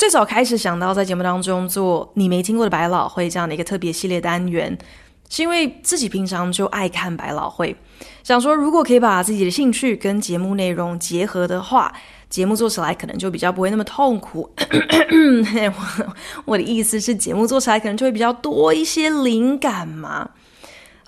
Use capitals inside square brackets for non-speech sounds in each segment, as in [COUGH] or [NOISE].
最早开始想到在节目当中做你没听过的百老汇这样的一个特别系列单元，是因为自己平常就爱看百老汇，想说如果可以把自己的兴趣跟节目内容结合的话，节目做起来可能就比较不会那么痛苦。[LAUGHS] 我的意思是，节目做起来可能就会比较多一些灵感嘛。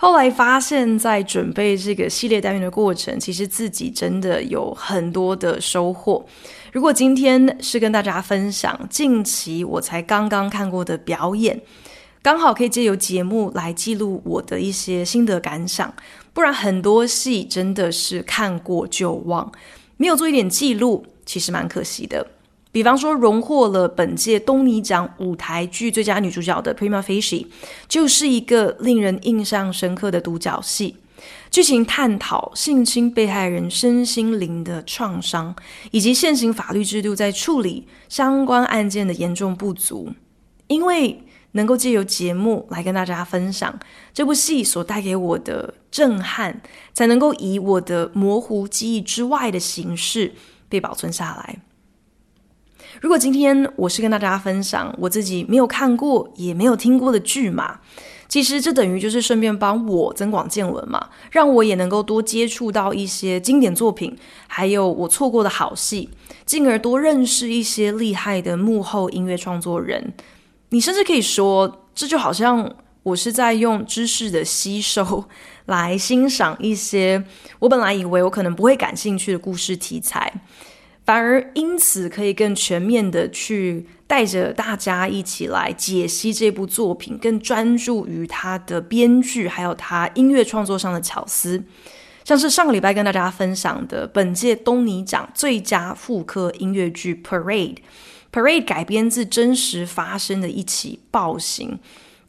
后来发现，在准备这个系列单元的过程，其实自己真的有很多的收获。如果今天是跟大家分享近期我才刚刚看过的表演，刚好可以借由节目来记录我的一些心得感想。不然很多戏真的是看过就忘，没有做一点记录，其实蛮可惜的。比方说，荣获了本届东尼奖舞台剧最佳女主角的《Prima Facie》，就是一个令人印象深刻的独角戏。剧情探讨性侵被害人身心灵的创伤，以及现行法律制度在处理相关案件的严重不足。因为能够借由节目来跟大家分享这部戏所带给我的震撼，才能够以我的模糊记忆之外的形式被保存下来。如果今天我是跟大家分享我自己没有看过也没有听过的剧嘛，其实这等于就是顺便帮我增广见闻嘛，让我也能够多接触到一些经典作品，还有我错过的好戏，进而多认识一些厉害的幕后音乐创作人。你甚至可以说，这就好像我是在用知识的吸收来欣赏一些我本来以为我可能不会感兴趣的故事题材。反而因此可以更全面的去带着大家一起来解析这部作品，更专注于他的编剧还有他音乐创作上的巧思。像是上个礼拜跟大家分享的本届东尼奖最佳复刻音乐剧《Parade》，Parade 改编自真实发生的一起暴行。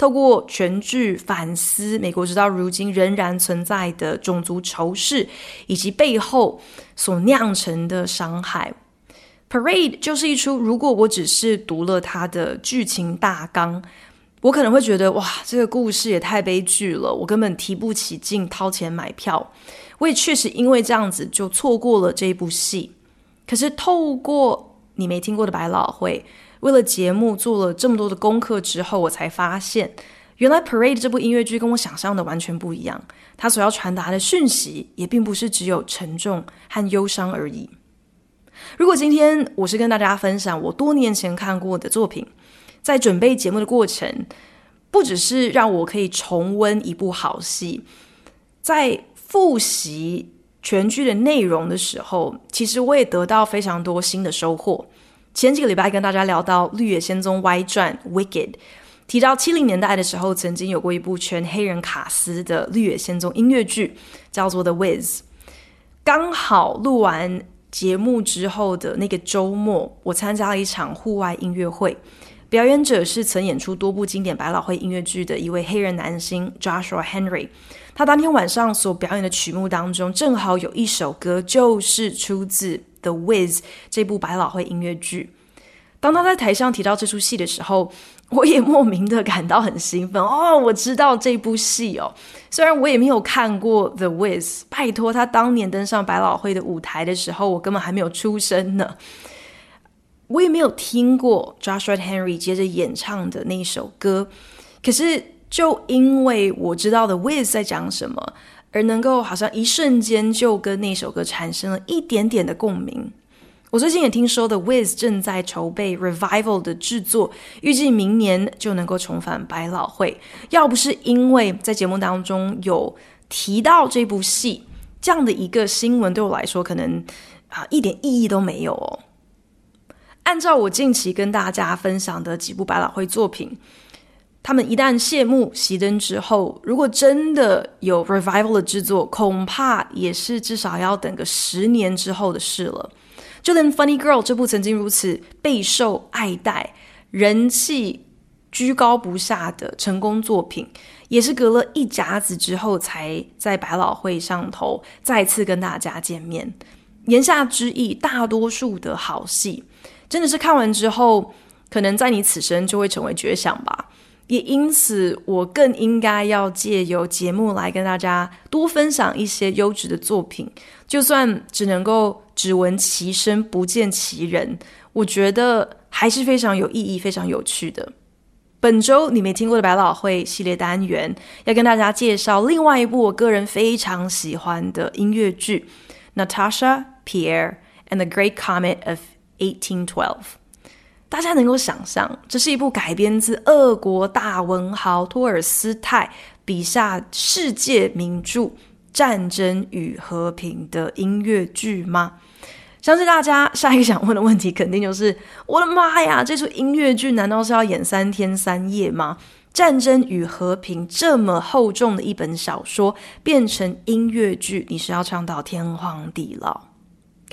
透过全剧反思美国直到如今仍然存在的种族仇视，以及背后所酿成的伤害。Parade 就是一出，如果我只是读了它的剧情大纲，我可能会觉得哇，这个故事也太悲剧了，我根本提不起劲掏钱买票。我也确实因为这样子就错过了这一部戏。可是透过你没听过的百老汇。为了节目做了这么多的功课之后，我才发现，原来《Parade》这部音乐剧跟我想象的完全不一样。它所要传达的讯息也并不是只有沉重和忧伤而已。如果今天我是跟大家分享我多年前看过的作品，在准备节目的过程，不只是让我可以重温一部好戏，在复习全剧的内容的时候，其实我也得到非常多新的收获。前几个礼拜跟大家聊到《绿野仙踪外传》Wicked，提到七零年代的时候，曾经有过一部全黑人卡司的《绿野仙踪》音乐剧，叫做《The Wiz》。刚好录完节目之后的那个周末，我参加了一场户外音乐会，表演者是曾演出多部经典百老汇音乐剧的一位黑人男星 Joshua Henry。他当天晚上所表演的曲目当中，正好有一首歌就是出自。《The Wiz》这部百老汇音乐剧，当他在台上提到这出戏的时候，我也莫名的感到很兴奋哦！我知道这部戏哦，虽然我也没有看过《The Wiz》，拜托他当年登上百老汇的舞台的时候，我根本还没有出生呢，我也没有听过 Joshua Henry 接着演唱的那首歌，可是就因为我知道《The Wiz》在讲什么。而能够好像一瞬间就跟那首歌产生了一点点的共鸣。我最近也听说的《Wiz》正在筹备 Revival 的制作，预计明年就能够重返百老汇。要不是因为在节目当中有提到这部戏这样的一个新闻，对我来说可能啊一点意义都没有哦。按照我近期跟大家分享的几部百老汇作品。他们一旦谢幕熄灯之后，如果真的有 revival 的制作，恐怕也是至少要等个十年之后的事了。就连《Funny Girl》这部曾经如此备受爱戴，人气居高不下的成功作品，也是隔了一甲子之后，才在百老汇上头再次跟大家见面。言下之意，大多数的好戏，真的是看完之后，可能在你此生就会成为绝响吧。也因此，我更应该要借由节目来跟大家多分享一些优质的作品，就算只能够只闻其声不见其人，我觉得还是非常有意义、非常有趣的。本周你没听过的百老汇系列单元，要跟大家介绍另外一部我个人非常喜欢的音乐剧《Natasha Pierre and the Great Comet of 1812》。大家能够想象，这是一部改编自俄国大文豪托尔斯泰笔下世界名著《战争与和平》的音乐剧吗？相信大家下一个想问的问题，肯定就是：我的妈呀，这出音乐剧难道是要演三天三夜吗？《战争与和平》这么厚重的一本小说变成音乐剧，你是要唱到天荒地老？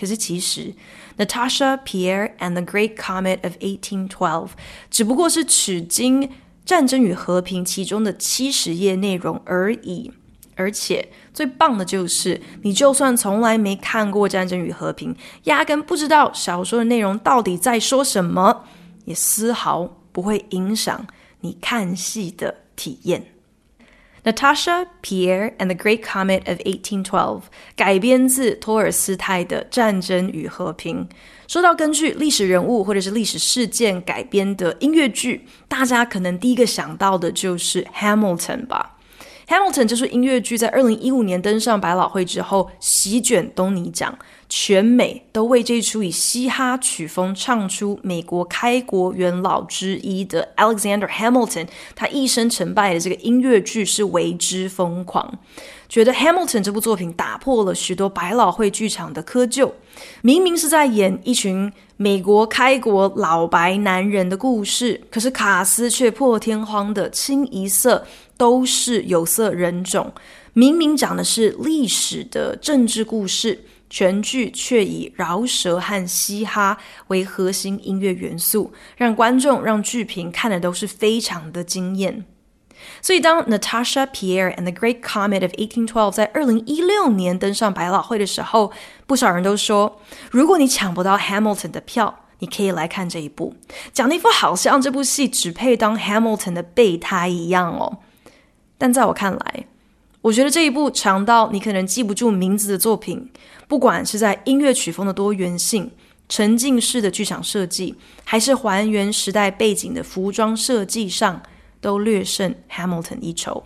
可是其实。Natasha Pierre and the Great Comet of 1812，只不过是取经《战争与和平》其中的七十页内容而已。而且最棒的就是，你就算从来没看过《战争与和平》，压根不知道小说的内容到底在说什么，也丝毫不会影响你看戏的体验。Natasha Pierre and the Great Comet of 1812改编自托尔斯泰的《战争与和平》。说到根据历史人物或者是历史事件改编的音乐剧，大家可能第一个想到的就是《Hamilton》吧。《Hamilton》这出音乐剧在二零一五年登上百老汇之后，席卷东尼奖。全美都为这出以嘻哈曲风唱出美国开国元老之一的 Alexander Hamilton 他一生成败的这个音乐剧是为之疯狂，觉得 Hamilton 这部作品打破了许多百老汇剧场的窠臼。明明是在演一群美国开国老白男人的故事，可是卡斯却破天荒的清一色都是有色人种。明明讲的是历史的政治故事。全剧却以饶舌和嘻哈为核心音乐元素，让观众、让剧评看的都是非常的惊艳。所以，当 Natasha Pierre and the Great Comet of 1812在二零一六年登上百老汇的时候，不少人都说，如果你抢不到 Hamilton 的票，你可以来看这一部。讲的一副好像这部戏只配当 Hamilton 的备胎一样哦。但在我看来，我觉得这一部长到你可能记不住名字的作品，不管是在音乐曲风的多元性、沉浸式的剧场设计，还是还原时代背景的服装设计上，都略胜 Hamilton 一筹。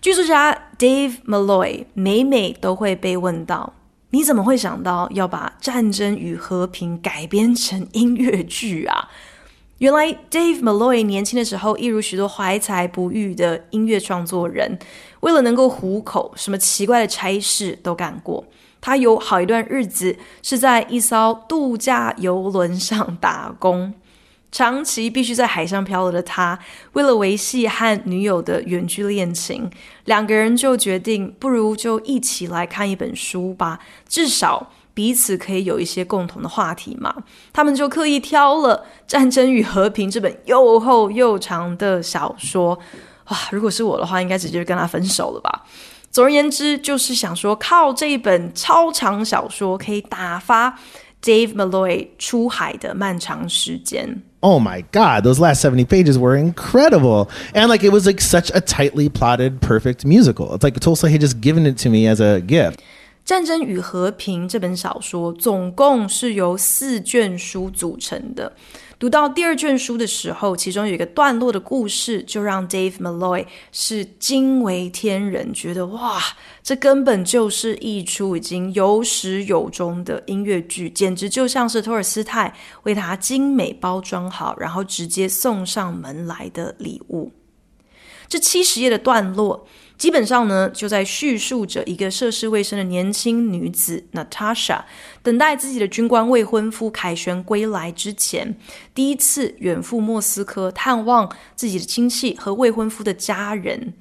剧作家 Dave Malloy 每每都会被问到：“你怎么会想到要把《战争与和平》改编成音乐剧啊？”原来，Dave Malloy 年轻的时候，一如许多怀才不遇的音乐创作人，为了能够糊口，什么奇怪的差事都干过。他有好一段日子是在一艘度假游轮上打工，长期必须在海上漂流的他，为了维系和女友的远距恋情，两个人就决定，不如就一起来看一本书吧，至少。彼此可以有一些共同的话题嘛？他们就刻意挑了《战争与和平》这本又厚又长的小说。哇，如果是我的话，应该直接跟他分手了吧？总而言之，就是想说靠这一本超长小说可以打发 Dave Malloy 出海的漫长时间。Oh my God, those last 70 pages were incredible. And like it was like such a tightly plotted, perfect musical. It's like Tolstoy had just given it to me as a gift.《战争与和平》这本小说总共是由四卷书组成的。读到第二卷书的时候，其中有一个段落的故事，就让 Dave Malloy 是惊为天人，觉得哇，这根本就是一出已经有始有终的音乐剧，简直就像是托尔斯泰为他精美包装好，然后直接送上门来的礼物。这七十页的段落。基本上呢，就在叙述着一个涉世未深的年轻女子 Natasha，等待自己的军官未婚夫凯旋归来之前，第一次远赴莫斯科探望自己的亲戚和未婚夫的家人。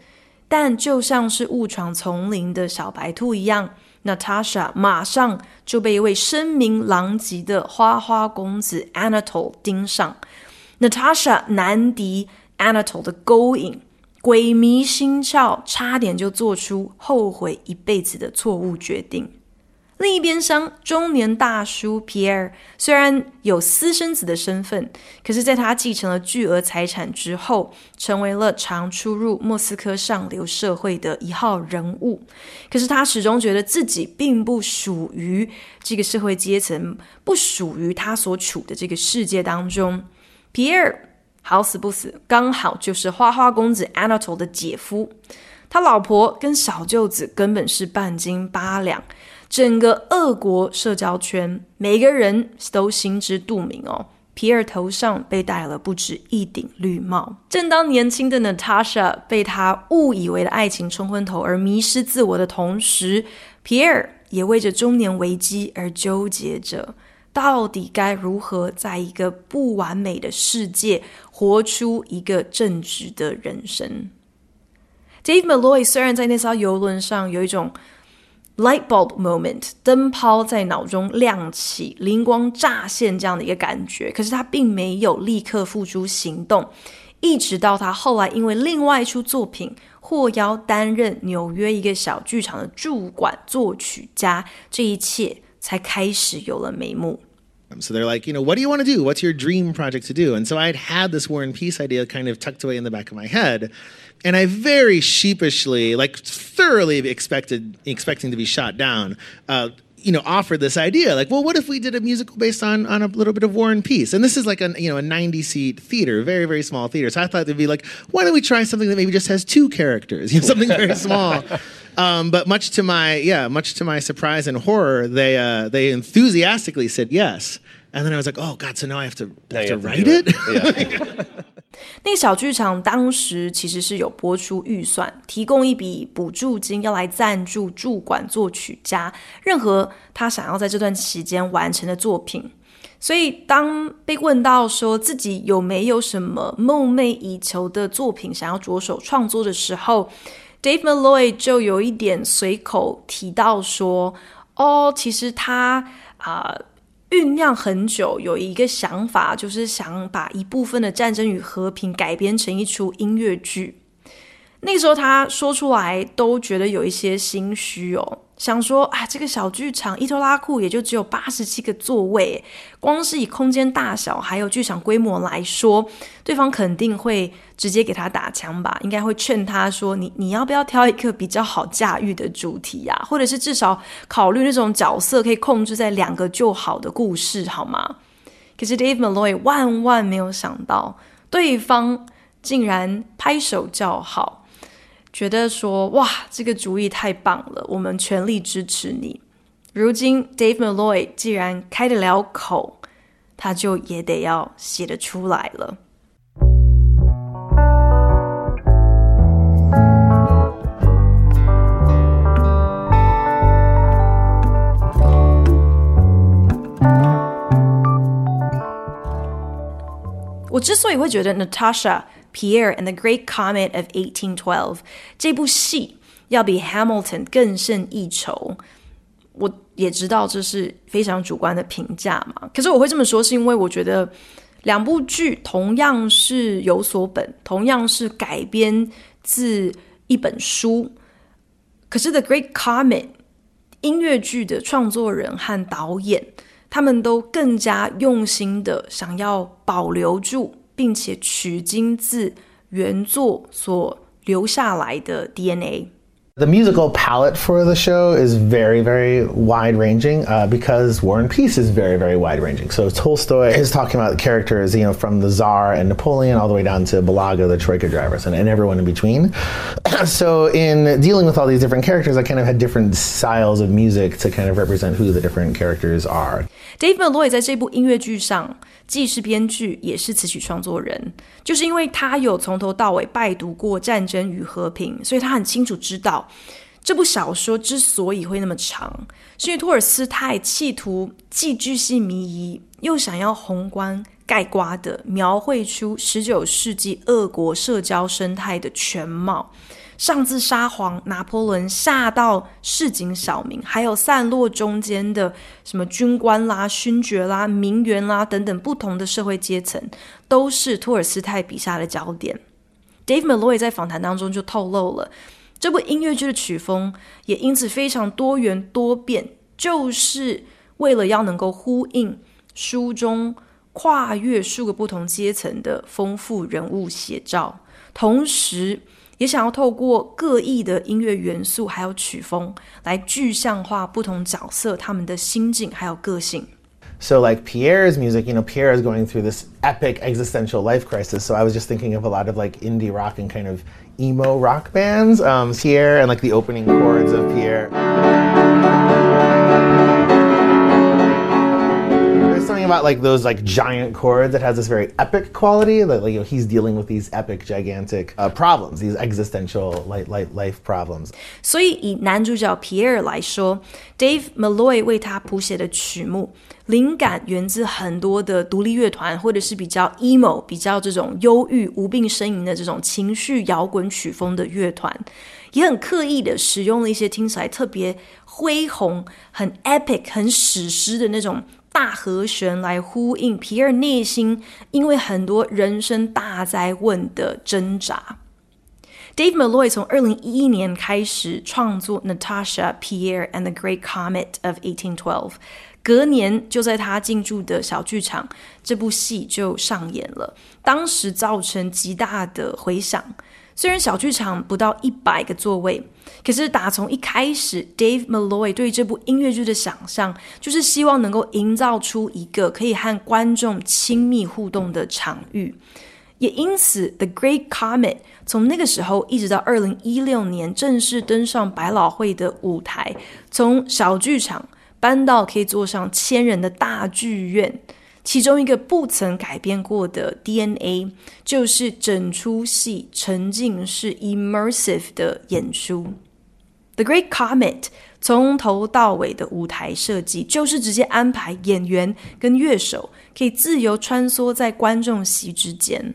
但就像是误闯丛林的小白兔一样，Natasha 马上就被一位声名狼藉的花花公子 Anatole 盯上。Natasha 难敌 Anatole 的勾引，鬼迷心窍，差点就做出后悔一辈子的错误决定。另一边厢，中年大叔 Pierre 虽然有私生子的身份，可是在他继承了巨额财产之后，成为了常出入莫斯科上流社会的一号人物。可是他始终觉得自己并不属于这个社会阶层，不属于他所处的这个世界当中。Pierre 好死不死，刚好就是花花公子 Anatole 的姐夫，他老婆跟小舅子根本是半斤八两。整个俄国社交圈，每个人都心知肚明哦。皮尔头上被戴了不止一顶绿帽。正当年轻的 Natasha 被他误以为的爱情冲昏头而迷失自我的同时，皮尔也为着中年危机而纠结着，到底该如何在一个不完美的世界活出一个正直的人生。Dave Malloy 虽然在那艘游轮上有一种 light bulb moment，灯泡在脑中亮起，灵光乍现这样的一个感觉。可是他并没有立刻付诸行动，一直到他后来因为另外一出作品获邀担任纽约一个小剧场的驻馆作曲家，这一切才开始有了眉目。So they're like, you know, what do you want to do? What's your dream project to do? And so I'd had this War and Peace idea kind of tucked away in the back of my head. And I very sheepishly, like thoroughly expected, expecting to be shot down, uh, you know, offered this idea, like, well, what if we did a musical based on on a little bit of War and Peace? And this is like a you know a ninety seat theater, very very small theater. So I thought they'd be like, why don't we try something that maybe just has two characters, you know, something very small. [LAUGHS] Um, but much to my yeah, much to my surprise and horror, they uh, they enthusiastically said yes. And then I was like, oh God, so now I have to, have to write it. it? [LAUGHS] [LAUGHS] 那个小剧场当时其实是有拨出预算，提供一笔补助金，要来赞助驻馆作曲家任何他想要在这段期间完成的作品。所以当被问到说自己有没有什么梦寐以求的作品想要着手创作的时候 ，Dave Malloy 就有一点随口提到说：“哦，其实他啊。呃”酝酿很久，有一个想法，就是想把一部分的《战争与和平》改编成一出音乐剧。那个时候他说出来，都觉得有一些心虚哦。想说啊，这个小剧场伊托拉库也就只有八十七个座位，光是以空间大小还有剧场规模来说，对方肯定会直接给他打枪吧？应该会劝他说：“你你要不要挑一个比较好驾驭的主题呀？或者是至少考虑那种角色可以控制在两个就好的故事好吗？”可是 Dave Malloy 万万没有想到，对方竟然拍手叫好。觉得说哇，这个主意太棒了，我们全力支持你。如今 Dave Malloy 既然开得了口，他就也得要写得出来了。我之所以会觉得 Natasha。Pierre and the Great Comet of 1812这部戏要比 Hamilton 更胜一筹，我也知道这是非常主观的评价嘛。可是我会这么说，是因为我觉得两部剧同样是有所本，同样是改编自一本书。可是 The Great Comet 音乐剧的创作人和导演，他们都更加用心的想要保留住。并且取经自原作所留下来的 DNA。The musical palette for the show is very, very wide ranging uh, because War and Peace is very, very wide ranging. So Tolstoy is talking about the characters, you know, from the Tsar and Napoleon all the way down to Balaga, the Troika drivers, and, and everyone in between. [CLEARS THROAT] so in dealing with all these different characters, I kind of had different styles of music to kind of represent who the different characters are. Dave Malloy 在这部音乐剧上 既是编剧，也是词曲创作人，就是因为他有从头到尾拜读过《战争与和平》，所以他很清楚知道。这部小说之所以会那么长，是因为托尔斯泰企图既巨细靡遗，又想要宏观概括的描绘出十九世纪俄国社交生态的全貌。上自沙皇拿破仑，下到市井小民，还有散落中间的什么军官啦、勋爵啦、名媛啦等等不同的社会阶层，都是托尔斯泰笔下的焦点。Dave Malloy 在访谈当中就透露了，这部音乐剧的曲风也因此非常多元多变，就是为了要能够呼应书中跨越数个不同阶层的丰富人物写照，同时也想要透过各异的音乐元素还有曲风来具象化不同角色他们的心境还有个性。So, like Pierre's music, you know, Pierre is going through this epic existential life crisis. So, I was just thinking of a lot of like indie rock and kind of emo rock bands. Um, Pierre and like the opening chords of Pierre. about like those like giant chords that has this very epic quality. That like you know he's dealing with these epic, gigantic uh, problems, these existential like like life problems. 所以以男主角 Pierre 来说，Dave Malloy 为他谱写的曲目。灵感源自很多的独立乐团，或者是比较 emo、比较这种忧郁、无病呻吟的这种情绪摇滚曲风的乐团，也很刻意的使用了一些听起来特别恢宏、很 epic、很史诗的那种 大和弦，来呼应皮尔内心因为很多人生大灾问的挣扎。Dave Malloy 从二零一一年开始创作 Natasha, Pierre and the Great Comet of 1812。隔年就在他进驻的小剧场，这部戏就上演了。当时造成极大的回响。虽然小剧场不到一百个座位，可是打从一开始，Dave Malloy 对这部音乐剧的想象，就是希望能够营造出一个可以和观众亲密互动的场域。也因此，《The Great Comet》从那个时候一直到二零一六年正式登上百老汇的舞台，从小剧场。搬到可以坐上千人的大剧院，其中一个不曾改变过的 DNA 就是整出戏沉浸式 immersive 的演出。The Great Comet 从头到尾的舞台设计就是直接安排演员跟乐手可以自由穿梭在观众席之间。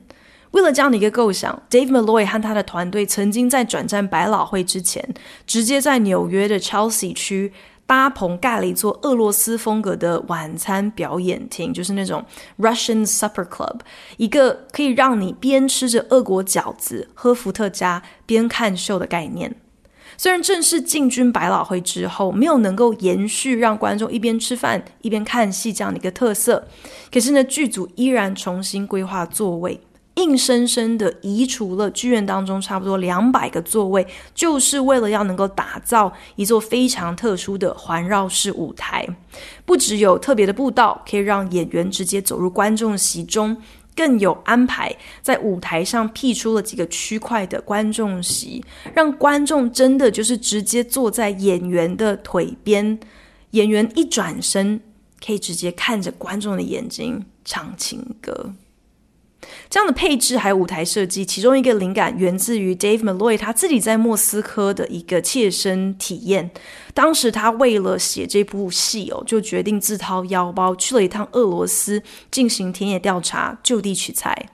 为了这样的一个构想，Dave Malloy 和他的团队曾经在转战百老汇之前，直接在纽约的 Chelsea 区。搭棚盖了一座俄罗斯风格的晚餐表演厅，就是那种 Russian Supper Club，一个可以让你边吃着俄国饺子、喝伏特加边看秀的概念。虽然正式进军百老汇之后，没有能够延续让观众一边吃饭一边看戏这样的一个特色，可是呢，剧组依然重新规划座位。硬生生的移除了剧院当中差不多两百个座位，就是为了要能够打造一座非常特殊的环绕式舞台。不只有特别的步道可以让演员直接走入观众席中，更有安排在舞台上辟出了几个区块的观众席，让观众真的就是直接坐在演员的腿边，演员一转身可以直接看着观众的眼睛唱情歌。这样的配置还有舞台设计，其中一个灵感源自于 Dave Malloy 他自己在莫斯科的一个切身体验。当时他为了写这部戏哦，就决定自掏腰包去了一趟俄罗斯进行田野调查，就地取材。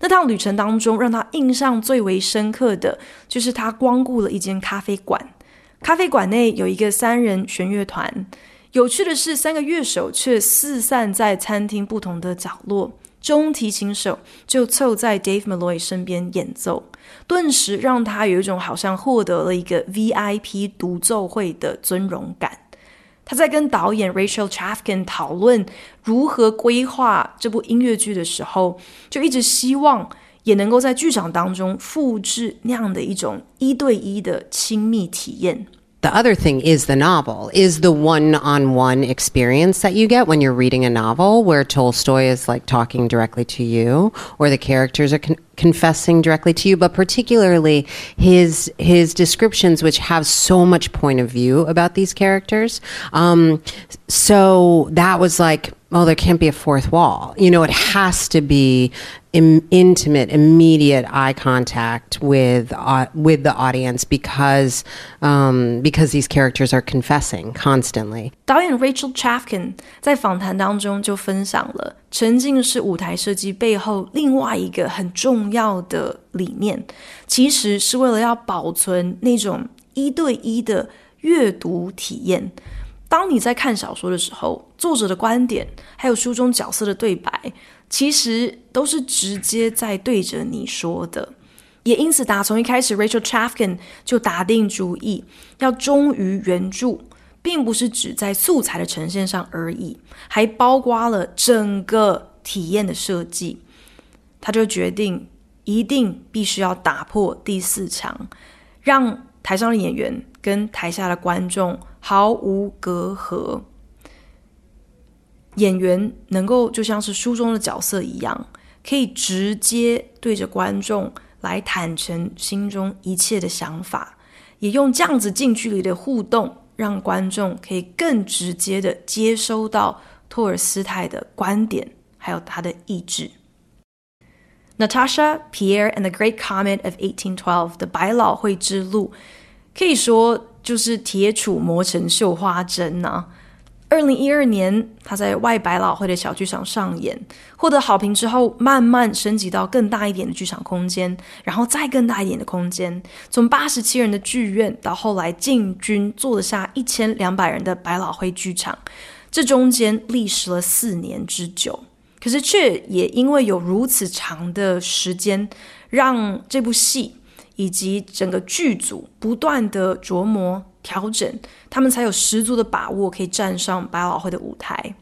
那趟旅程当中，让他印象最为深刻的就是他光顾了一间咖啡馆，咖啡馆内有一个三人弦乐团。有趣的是，三个乐手却四散在餐厅不同的角落。中提琴手就凑在 Dave Malloy 身边演奏，顿时让他有一种好像获得了一个 VIP 独奏会的尊荣感。他在跟导演 Rachel Chavkin 讨论如何规划这部音乐剧的时候，就一直希望也能够在剧场当中复制那样的一种一对一的亲密体验。The other thing is the novel, is the one on one experience that you get when you're reading a novel where Tolstoy is like talking directly to you or the characters are con- confessing directly to you, but particularly his, his descriptions, which have so much point of view about these characters. Um, so that was like, oh, there can't be a fourth wall. You know, it has to be Im- intimate, immediate eye contact with uh, with the audience because um, because these characters are confessing constantly. 导演 Rachel Chavkin 在访谈当中就分享了沉浸式舞台设计背后另外一个很重要的理念，其实是为了要保存那种一对一的阅读体验。当你在看小说的时候，作者的观点还有书中角色的对白，其实都是直接在对着你说的。也因此，打从一开始，Rachel Chavkin 就打定主意要忠于原著，并不是只在素材的呈现上而已，还包括了整个体验的设计。他就决定一定必须要打破第四墙，让台上的演员跟台下的观众毫无隔阂，演员能够就像是书中的角色一样，可以直接对着观众来坦诚心中一切的想法，也用这样子近距离的互动，让观众可以更直接的接收到托尔斯泰的观点，还有他的意志。Natasha, Pierre and the Great Comet of 1812的百老汇之路，可以说。就是铁杵磨成绣花针呐、啊！二零一二年，他在外百老汇的小剧场上演，获得好评之后，慢慢升级到更大一点的剧场空间，然后再更大一点的空间，从八十七人的剧院到后来进军坐得下一千两百人的百老汇剧场，这中间历时了四年之久，可是却也因为有如此长的时间，让这部戏。以及整个剧组不断的琢磨调整，他们才有十足的把握可以站上百老汇的舞台。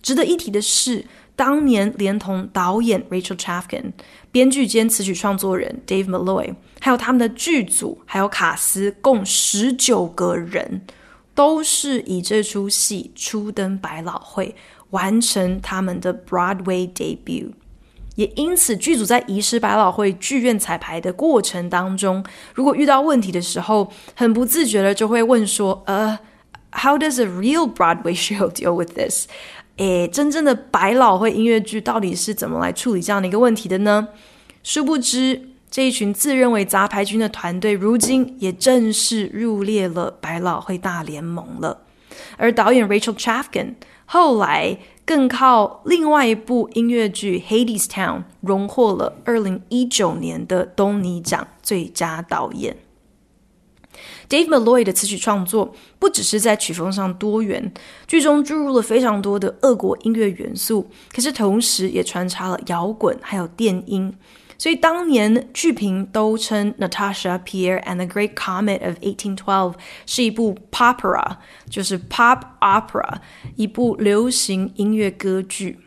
值得一提的是，当年连同导演 Rachel Chavkin、编剧兼词曲创作人 Dave Malloy，还有他们的剧组还有卡司共十九个人，都是以这出戏初登百老汇，完成他们的 Broadway debut。也因此，剧组在移师百老汇剧院彩排的过程当中，如果遇到问题的时候，很不自觉的就会问说：“呃、，How does a real Broadway show deal with this？” 诶，真正的百老汇音乐剧到底是怎么来处理这样的一个问题的呢？殊不知，这一群自认为杂牌军的团队，如今也正式入列了百老汇大联盟了。而导演 Rachel Chavkin 后来。更靠另外一部音乐剧《Hadestown》荣获了二零一九年的东尼奖最佳导演。Dave Malloy 的词曲创作不只是在曲风上多元，剧中注入了非常多的俄国音乐元素，可是同时也穿插了摇滚还有电音。所以当年剧评都称《Natasha Pierre and the Great Comet of 1812》是一部 popera，就是 pop opera，一部流行音乐歌剧。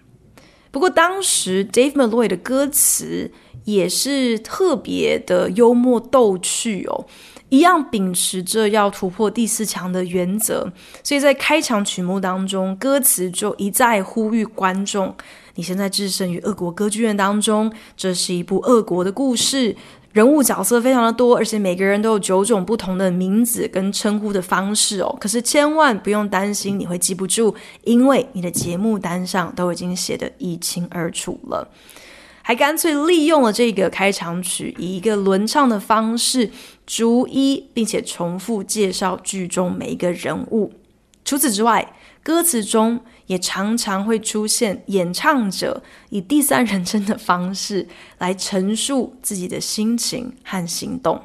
不过当时 Dave Malloy 的歌词也是特别的幽默逗趣哦，一样秉持着要突破第四墙的原则，所以在开场曲目当中，歌词就一再呼吁观众。你现在置身于俄国歌剧院当中，这是一部俄国的故事，人物角色非常的多，而且每个人都有九种不同的名字跟称呼的方式哦。可是千万不用担心你会记不住，因为你的节目单上都已经写得一清二楚了。还干脆利用了这个开场曲，以一个轮唱的方式，逐一并且重复介绍剧中每一个人物。除此之外，歌词中也常常会出现演唱者以第三人称的方式来陈述自己的心情和行动。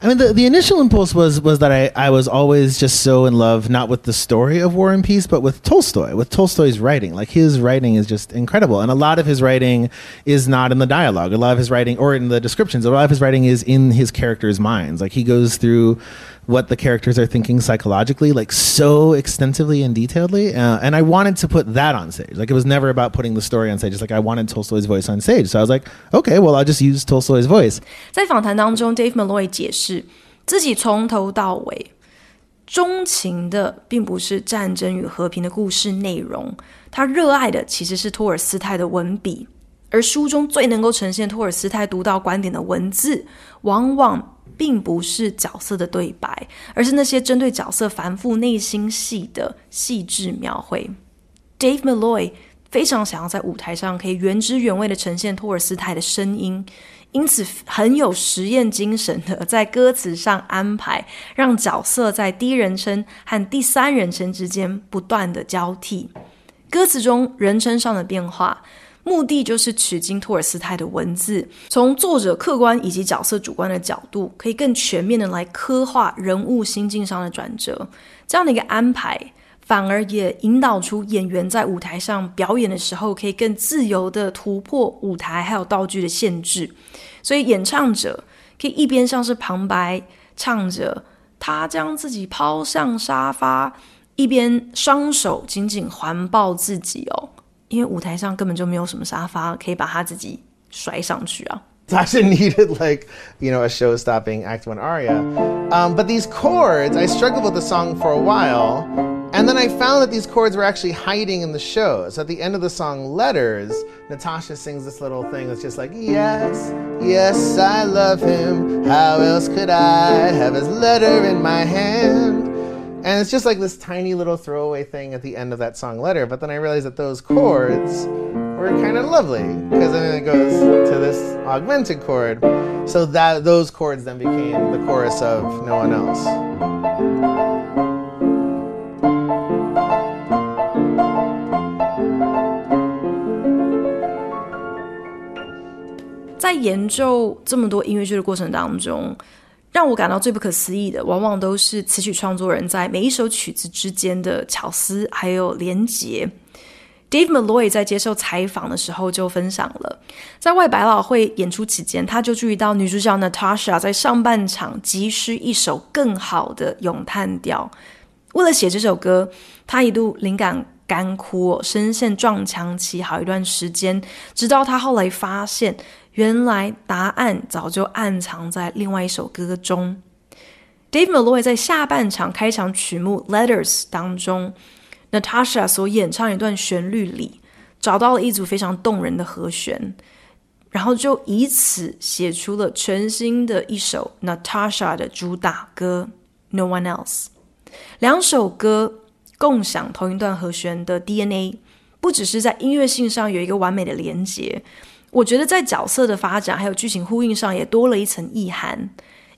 I mean, the, the initial impulse was was that I, I was always just so in love, not with the story of War and Peace, but with Tolstoy, with Tolstoy's writing. Like his writing is just incredible, and a lot of his writing is not in the dialogue. A lot of his writing, or in the descriptions, a lot of his writing is in his characters' minds. Like he goes through what the characters are thinking psychologically, like so extensively and detailedly. Uh, and I wanted to put that on stage. Like it was never about putting the story on stage. It's like I wanted Tolstoy's voice on stage. So I was like, okay, well, I'll just use Tolstoy's voice. 在访谈当中，Dave Malloy 解释自己从头到尾钟情的并不是战争与和平的故事内容，他热爱的其实是托尔斯泰的文笔。而书中最能够呈现托尔斯泰独到观点的文字，往往 并不是角色的对白，而是那些针对角色繁复内心戏的细致描绘。Dave Malloy 非常想要在舞台上可以原汁原味的呈现托尔斯泰的声音，因此很有实验精神的在歌词上安排，让角色在第一人称和第三人称之间不断的交替。歌词中人称上的变化，目的就是取经托尔斯泰的文字，从作者客观以及角色主观的角度，可以更全面的来刻画人物心境上的转折。这样的一个安排，反而也引导出演员在舞台上表演的时候，可以更自由的突破舞台还有道具的限制。所以演唱者可以一边像是旁白唱着，他将自己抛向沙发，一边双手紧紧环抱自己哦。因为舞台上根本就没有什么沙发可以把他自己摔上去啊。Sasha [LAUGHS] needed like, you know, a show-stopping Act One aria. Um, but these chords, I struggled with the song for a while, and then I found that these chords were actually hiding in the show. So at the end of the song "Letters," Natasha sings this little thing that's just like, "Yes, yes, I love him. How else could I have his letter in my hand?" And it's just like this tiny little throwaway thing at the end of that song letter. But then I realized that those chords were kind of lovely because then it goes to this augmented chord. So that those chords then became the chorus of No One Else. [LAUGHS] 在研究这么多音乐剧的过程当中。 让我感到最不可思议的，往往都是词曲创作人在每一首曲子之间的巧思还有连结。Dave Malloy 在接受采访的时候就分享了，在外百老汇演出期间，他就注意到女主角 Natasha 在上半场急需一首更好的咏叹调。为了写这首歌，他一度灵感干枯，深陷撞墙期好一段时间，直到他后来发现。原来答案早就暗藏在另外一首歌中。Dave Malloy 在下半场开场曲目《Letters》当中，Natasha 所演唱一段旋律里，找到了一组非常动人的和弦，然后就以此写出了全新的一首 Natasha 的主打歌《No One Else》。两首歌共享同一段和弦的 DNA，不只是在音乐性上有一个完美的连接。我觉得在角色的发展还有剧情呼应上也多了一层意涵，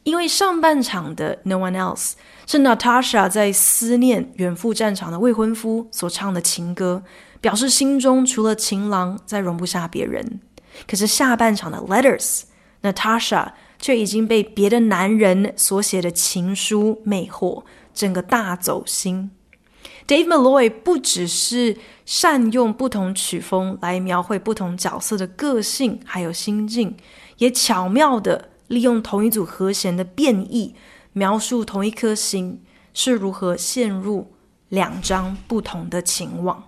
因为上半场的 No One Else 是 Natasha 在思念远赴战场的未婚夫所唱的情歌，表示心中除了情郎再容不下别人。可是下半场的 Letters，Natasha 却已经被别的男人所写的情书魅惑，整个大走心。Dave Malloy 不只是善用不同曲风来描绘不同角色的个性还有心境，也巧妙的利用同一组和弦的变异，描述同一颗心是如何陷入两张不同的情网。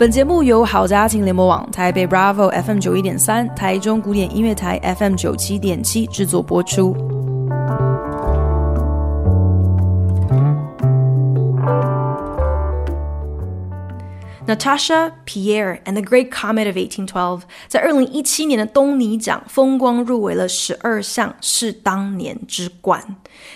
本节目由好家庭联盟网、台北 Bravo FM 九一点三、台中古典音乐台 FM 九七点七制作播出。Natasha Pierre and the Great Comet of 1812在二零一七年的东尼奖风光入围了十二项，是当年之冠。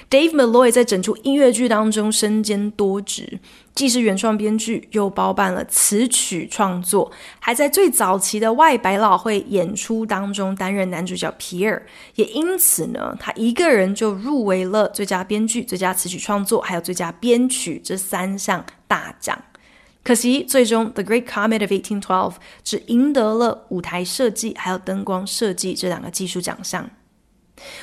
Dave Malloy 在整出音乐剧当中身兼多职，既是原创编剧，又包办了词曲创作，还在最早期的外百老汇演出当中担任男主角 Pierre。也因此呢，他一个人就入围了最佳编剧、最佳词曲创作，还有最佳编曲这三项大奖。可惜，最终《The Great Comet of 1812》只赢得了舞台设计还有灯光设计这两个技术奖项。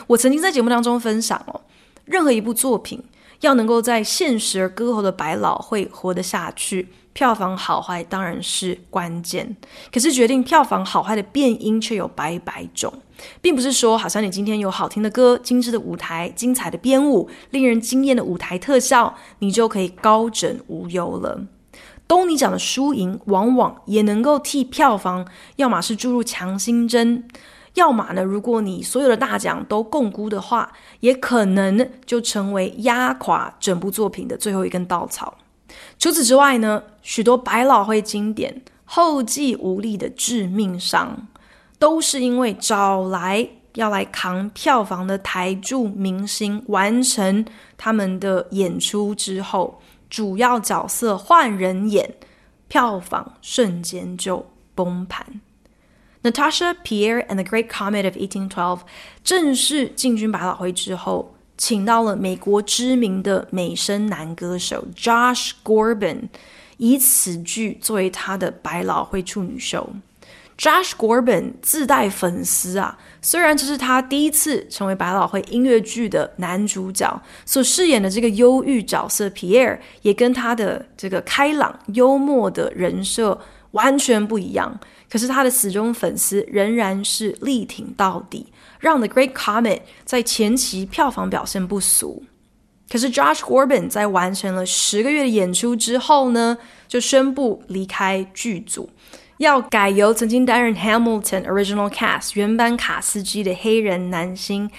我曾经在节目当中分享哦，任何一部作品要能够在现实而歌喉的百老汇活得下去，票房好坏当然是关键。可是决定票房好坏的变因却有百百种，并不是说好像你今天有好听的歌、精致的舞台、精彩的编舞、令人惊艳的舞台特效，你就可以高枕无忧了。东尼奖的输赢，往往也能够替票房，要么是注入强心针，要么呢，如果你所有的大奖都共估的话，也可能就成为压垮整部作品的最后一根稻草。除此之外呢，许多百老汇经典后继无力的致命伤，都是因为找来要来扛票房的台柱明星完成他们的演出之后，主要角色换人演，票房瞬间就崩盘。Natasha Pierre and the Great Comet of 1812正式进军百老汇之后，请到了美国知名的美声男歌手 Josh gorban 以此剧作为他的百老汇处女秀。Josh gorban 自带粉丝啊，虽然这是他第一次成为百老汇音乐剧的男主角，所饰演的这个忧郁角色 Pierre 也跟他的这个开朗幽默的人设完全不一样。可是他的死忠粉丝仍然是力挺到底，让 The Great Comet 在前期票房表现不俗。可是 Josh Groban 在完成了十个月的演出之后呢，就宣布离开剧组，要改由曾经担任 Hamilton Original Cast 原班卡司机的黑人男星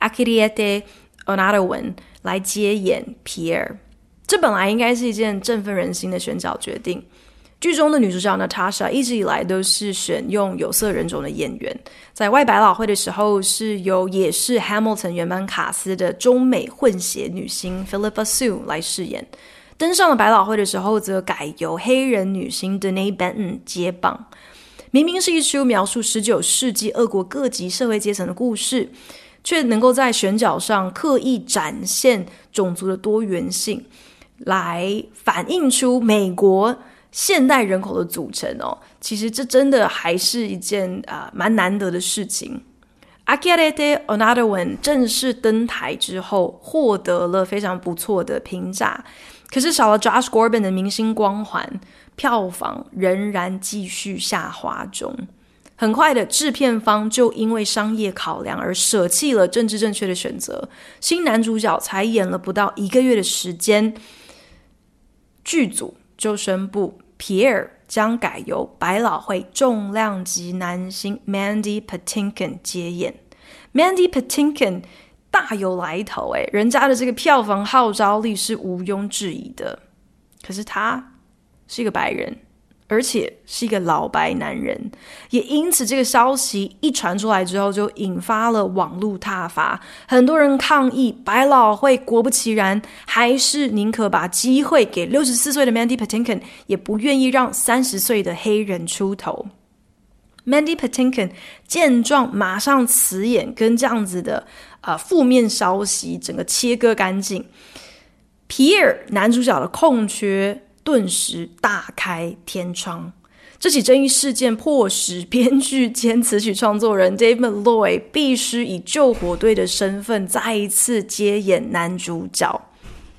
Akiliete Onadawan 来接演 Pierre。这本来应该是一件振奋人心的选角决定。剧中的女主角 Natasha 一直以来都是选用有色人种的演员，在外百老汇的时候是由也是 Hamilton 原班卡司的中美混血女星 Philippa Sue 来饰演，登上了百老汇的时候则改由黑人女星 Denae Benton 接棒。明明是一出描述十九世纪俄国各级社会阶层的故事，却能够在选角上刻意展现种族的多元性，来反映出美国。现代人口的组成哦，其实这真的还是一件啊、呃、蛮难得的事情。Akiliete Onadawan 正式登台之后，获得了非常不错的评价，可是少了 Josh Gordon 的明星光环，票房仍然继续下滑中。很快的，制片方就因为商业考量而舍弃了政治正确的选择，新男主角才演了不到一个月的时间，剧组就宣布。Pierre 将改由百老汇重量级男星 Mandy Patinkin 接演。Mandy Patinkin 大有来头哎，人家的这个票房号召力是毋庸置疑的。可是他是一个白人。而且是一个老白男人，也因此这个消息一传出来之后，就引发了网络挞伐，很多人抗议。百老汇果不其然，还是宁可把机会给六十四岁的 Mandy Patinkin，也不愿意让三十岁的黑人出头。Mandy Patinkin 见状，马上辞演，跟这样子的啊、负面消息整个切割干净。皮尔男主角的空缺。顿时大开天窗，这起争议事件迫使编剧兼词曲创作人 Dave Malloy 必须以救火队的身份再一次接演男主角。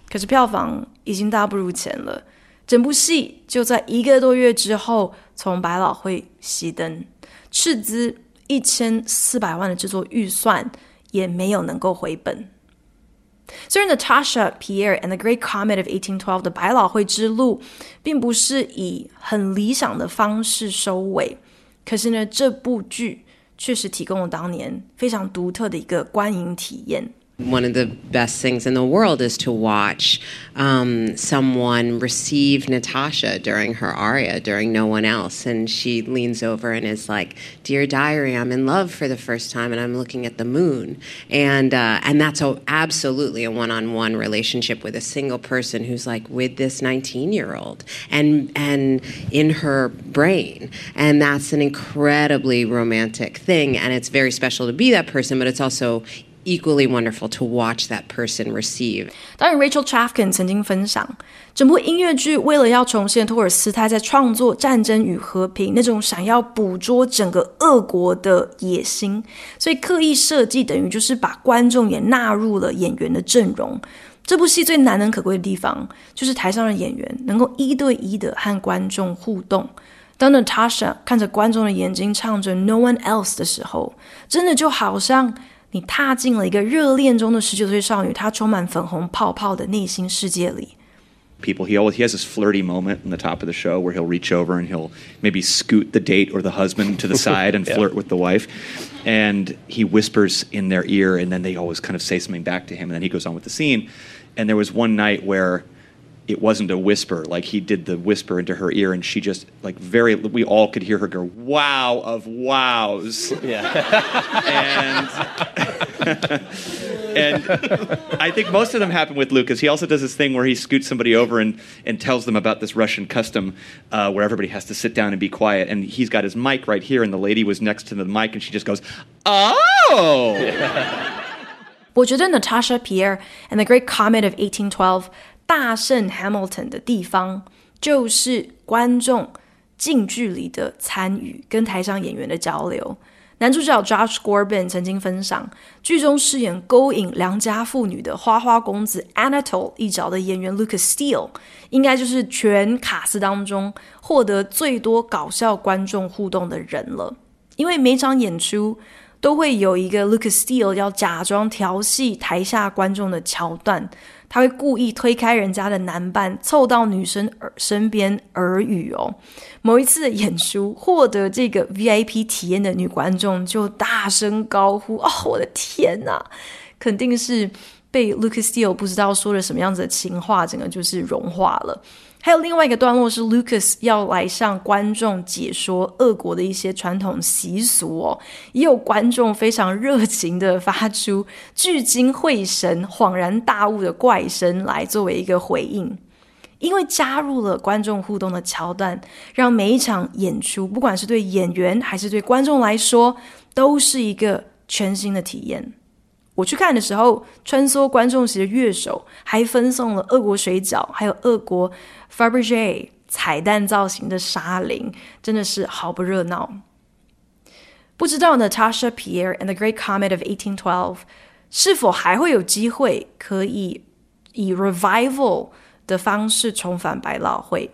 可是票房已经大不如前了，整部戏就在一个多月之后从百老汇熄灯，斥资一千四百万的制作预算也没有能够回本。虽然 Natasha Pierre and the Great Comet of 1812的百老汇之路并不是以很理想的方式收尾，可是呢，这部剧确实提供了当年非常独特的一个观影体验。One of the best things in the world is to watch um, someone receive Natasha during her aria, during No One Else. And she leans over and is like, Dear Diary, I'm in love for the first time and I'm looking at the moon. And, uh, and that's a, absolutely a one on one relationship with a single person who's like with this 19 year old and, and in her brain. And that's an incredibly romantic thing. And it's very special to be that person, but it's also Equally wonderful to watch that person receive。当然，Rachel Chavkin 曾经分享，整部音乐剧为了要重现托尔斯泰在创作《战争与和平》那种想要捕捉整个俄国的野心，所以刻意设计等于就是把观众也纳入了演员的阵容。这部戏最难能可贵的地方，就是台上的演员能够一对一的和观众互动。当 Natasha 看着观众的眼睛，唱着 No One Else 的时候，真的就好像。你踏进了一个热恋中的十九岁少女，她充满粉红泡泡的内心世界里。People, he always he has this flirty moment in the top of the show where he'll reach over and he'll maybe scoot the date or the husband to the side [LAUGHS] and flirt with the wife, and he whispers in their ear, and then they always kind of say something back to him, and then he goes on with the scene. And there was one night where it wasn't a whisper like he did the whisper into her ear and she just like very we all could hear her go wow of wows Yeah. [LAUGHS] and [LAUGHS] and I think most of them happen with Lucas. He also does this thing where he scoots somebody over and, and tells them about this Russian custom uh, where everybody has to sit down and be quiet. And he's got his mic right here, and the lady was next to the mic, and she just goes, "Oh." [LAUGHS] 我觉得 Natasha Pierre and the Great Comet of 1812大胜 Hamilton 的地方，就是观众近距离的参与跟台上演员的交流。 男主角 Josh gorban 曾经分享，剧中饰演勾引良家妇女的花花公子 Anatole 一角的演员 Lucas Steele，应该就是全卡司当中获得最多搞笑观众互动的人了。因为每场演出都会有一个 Lucas Steele 要假装调戏台下观众的桥段。他会故意推开人家的男伴，凑到女生耳身边耳语哦。某一次的演出，获得这个 VIP 体验的女观众就大声高呼：“哦，我的天哪！”肯定是被 Lucas Steele 不知道说了什么样子的情话，整个就是融化了。还有另外一个段落是 Lucas 要来向观众解说俄国的一些传统习俗哦，也有观众非常热情的发出 [LAUGHS] 聚精会神、恍然大悟的怪声来作为一个回应。因为加入了观众互动的桥段，让每一场演出，不管是对演员还是对观众来说，都是一个全新的体验。我去看的时候，穿梭观众席的乐手还分送了俄国水饺，还有俄国 Fabergé 彩蛋造型的沙林，真的是好不热闹。不知道 Natasha Pierre and the Great Comet of 1812是否还会有机会可以以 revival 的方式重返百老汇？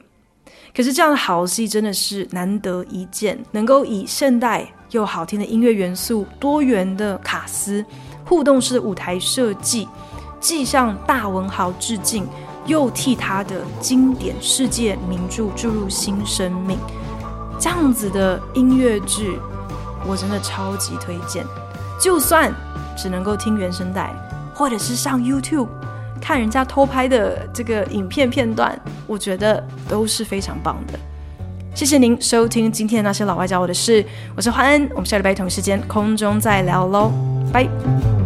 可是这样的好戏真的是难得一见，能够以现代又好听的音乐元素、多元的卡司。互动式的舞台设计，既向大文豪致敬，又替他的经典世界名著注入新生命。这样子的音乐剧，我真的超级推荐。就算只能够听原声带，或者是上 YouTube 看人家偷拍的这个影片片段，我觉得都是非常棒的。谢谢您收听今天的那些老外教我的事，我是欢恩，我们下礼拜同一时间空中再聊喽，拜。